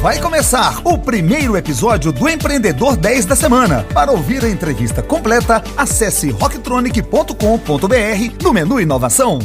Vai começar o primeiro episódio do Empreendedor 10 da semana. Para ouvir a entrevista completa, acesse rocktronic.com.br no menu Inovação.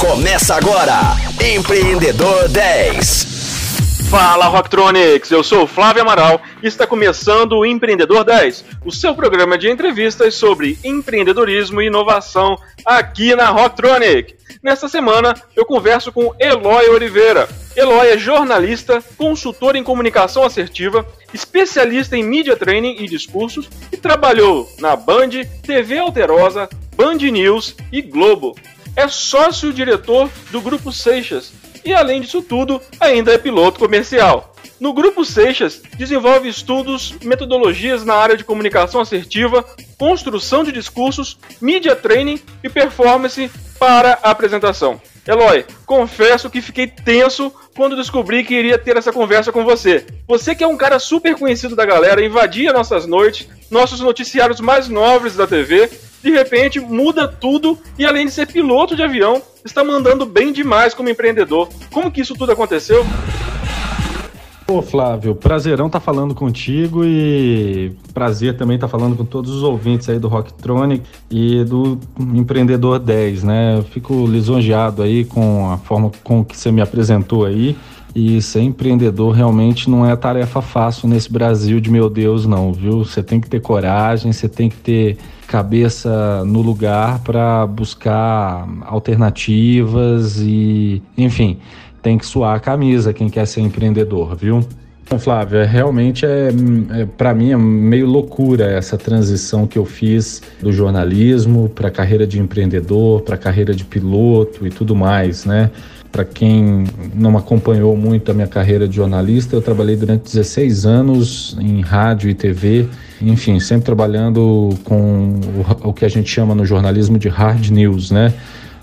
Começa agora, Empreendedor 10. Fala Rocktronics, eu sou o Flávio Amaral e está começando o Empreendedor 10, o seu programa de entrevistas sobre empreendedorismo e inovação aqui na Rocktronic. Nesta semana eu converso com Eloy Oliveira. Eloy é jornalista, consultor em comunicação assertiva, especialista em media training e discursos e trabalhou na Band, TV Alterosa, Band News e Globo. É sócio-diretor do Grupo Seixas e, além disso tudo, ainda é piloto comercial. No Grupo Seixas, desenvolve estudos, metodologias na área de comunicação assertiva, construção de discursos, media training e performance para apresentação. Eloy, confesso que fiquei tenso quando descobri que iria ter essa conversa com você. Você que é um cara super conhecido da galera, invadia nossas noites, nossos noticiários mais nobres da TV, de repente muda tudo e além de ser piloto de avião, está mandando bem demais como empreendedor. Como que isso tudo aconteceu? Ô Flávio, prazerão tá falando contigo e prazer também tá falando com todos os ouvintes aí do Rocktronic e do Empreendedor 10, né? Eu fico lisonjeado aí com a forma com que você me apresentou aí. E ser empreendedor realmente não é tarefa fácil nesse Brasil de meu Deus, não, viu? Você tem que ter coragem, você tem que ter cabeça no lugar para buscar alternativas e, enfim, tem que suar a camisa quem quer ser empreendedor, viu? Bom, Flávio, é, realmente é, é para mim é meio loucura essa transição que eu fiz do jornalismo para a carreira de empreendedor, para a carreira de piloto e tudo mais, né? Para quem não acompanhou muito a minha carreira de jornalista, eu trabalhei durante 16 anos em rádio e TV, enfim, sempre trabalhando com o, o que a gente chama no jornalismo de hard news, né?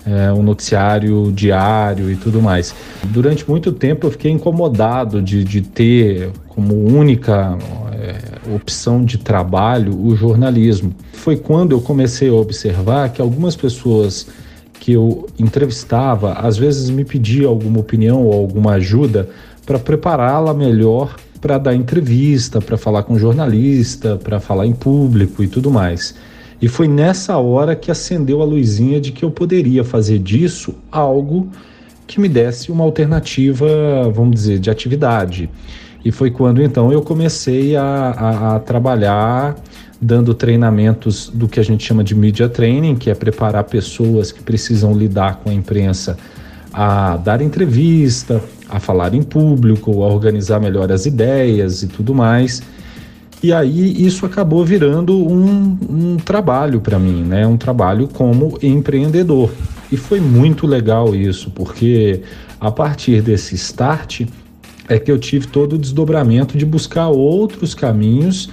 É, um noticiário diário e tudo mais. Durante muito tempo eu fiquei incomodado de, de ter como única é, opção de trabalho o jornalismo. Foi quando eu comecei a observar que algumas pessoas que eu entrevistava, às vezes me pedia alguma opinião ou alguma ajuda para prepará-la melhor para dar entrevista, para falar com jornalista, para falar em público e tudo mais. E foi nessa hora que acendeu a luzinha de que eu poderia fazer disso algo que me desse uma alternativa, vamos dizer, de atividade. E foi quando então eu comecei a, a, a trabalhar dando treinamentos do que a gente chama de media training, que é preparar pessoas que precisam lidar com a imprensa a dar entrevista, a falar em público, a organizar melhor as ideias e tudo mais. E aí isso acabou virando um, um trabalho para mim, né? Um trabalho como empreendedor. E foi muito legal isso, porque a partir desse start é que eu tive todo o desdobramento de buscar outros caminhos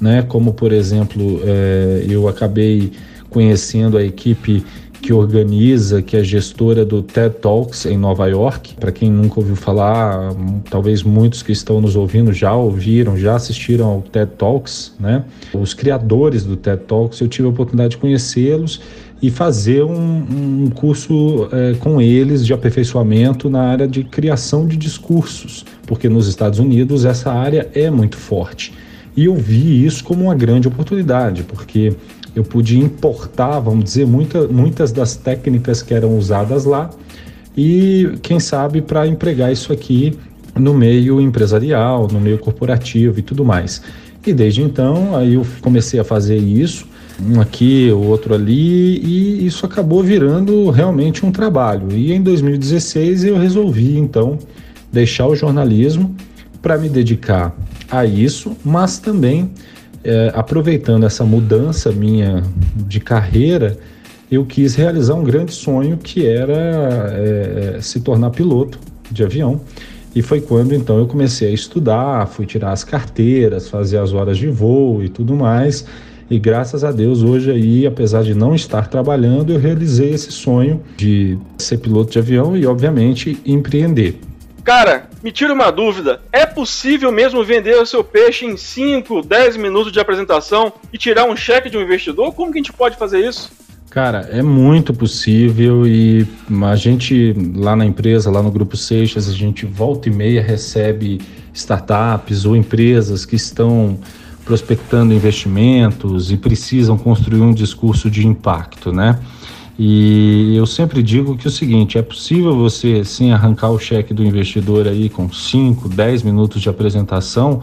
né? Como por exemplo, é, eu acabei conhecendo a equipe que organiza, que é gestora do TED Talks em Nova York. Para quem nunca ouviu falar, talvez muitos que estão nos ouvindo já ouviram, já assistiram ao TED Talks, né? Os criadores do TED Talks, eu tive a oportunidade de conhecê-los e fazer um, um curso é, com eles de aperfeiçoamento na área de criação de discursos, porque nos Estados Unidos essa área é muito forte. E eu vi isso como uma grande oportunidade, porque eu pude importar, vamos dizer, muita, muitas das técnicas que eram usadas lá e, quem sabe, para empregar isso aqui no meio empresarial, no meio corporativo e tudo mais. E desde então, aí eu comecei a fazer isso, um aqui, o outro ali, e isso acabou virando realmente um trabalho. E em 2016 eu resolvi então deixar o jornalismo para me dedicar a isso, mas também é, aproveitando essa mudança minha de carreira, eu quis realizar um grande sonho que era é, é, se tornar piloto de avião. E foi quando então eu comecei a estudar, fui tirar as carteiras, fazer as horas de voo e tudo mais. E graças a Deus, hoje aí, apesar de não estar trabalhando, eu realizei esse sonho de ser piloto de avião e, obviamente, empreender. Cara, me tira uma dúvida. É possível mesmo vender o seu peixe em 5, 10 minutos de apresentação e tirar um cheque de um investidor? Como que a gente pode fazer isso? Cara, é muito possível e a gente lá na empresa, lá no Grupo Seixas, a gente volta e meia recebe startups ou empresas que estão prospectando investimentos e precisam construir um discurso de impacto, né? E eu sempre digo que é o seguinte, é possível você sim arrancar o cheque do investidor aí com 5, 10 minutos de apresentação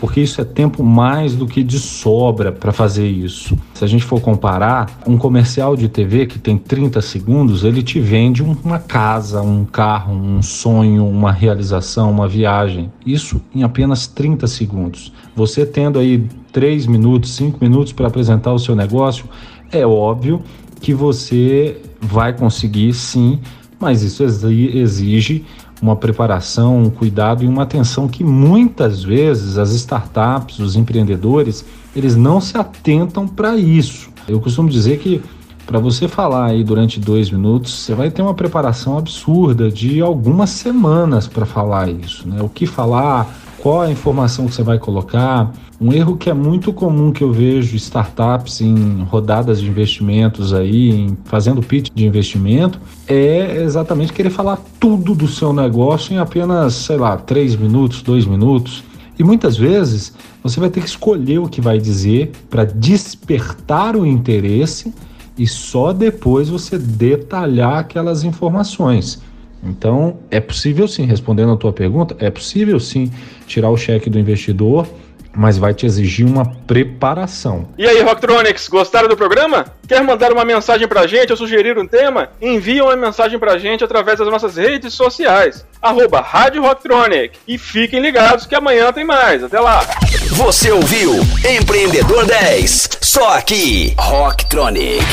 porque isso é tempo mais do que de sobra para fazer isso. Se a gente for comparar, um comercial de TV que tem 30 segundos, ele te vende uma casa, um carro, um sonho, uma realização, uma viagem. Isso em apenas 30 segundos. Você tendo aí 3 minutos, 5 minutos para apresentar o seu negócio, é óbvio que você vai conseguir sim, mas isso exige uma preparação, um cuidado e uma atenção que muitas vezes as startups, os empreendedores, eles não se atentam para isso. Eu costumo dizer que para você falar aí durante dois minutos, você vai ter uma preparação absurda de algumas semanas para falar isso, né? O que falar, qual a informação que você vai colocar. Um erro que é muito comum que eu vejo startups em rodadas de investimentos aí, fazendo pitch de investimento, é exatamente querer falar tudo do seu negócio em apenas, sei lá, três minutos, dois minutos. E muitas vezes você vai ter que escolher o que vai dizer para despertar o interesse e só depois você detalhar aquelas informações. Então, é possível sim, respondendo a tua pergunta, é possível sim tirar o cheque do investidor, mas vai te exigir uma preparação. E aí, Rocktronics, gostaram do programa? Quer mandar uma mensagem pra gente ou sugerir um tema? Envie uma mensagem pra gente através das nossas redes sociais, arroba Rádio Rocktronic. E fiquem ligados que amanhã tem mais. Até lá! Você ouviu Empreendedor 10, só aqui, Rocktronic.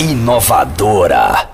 Inovadora.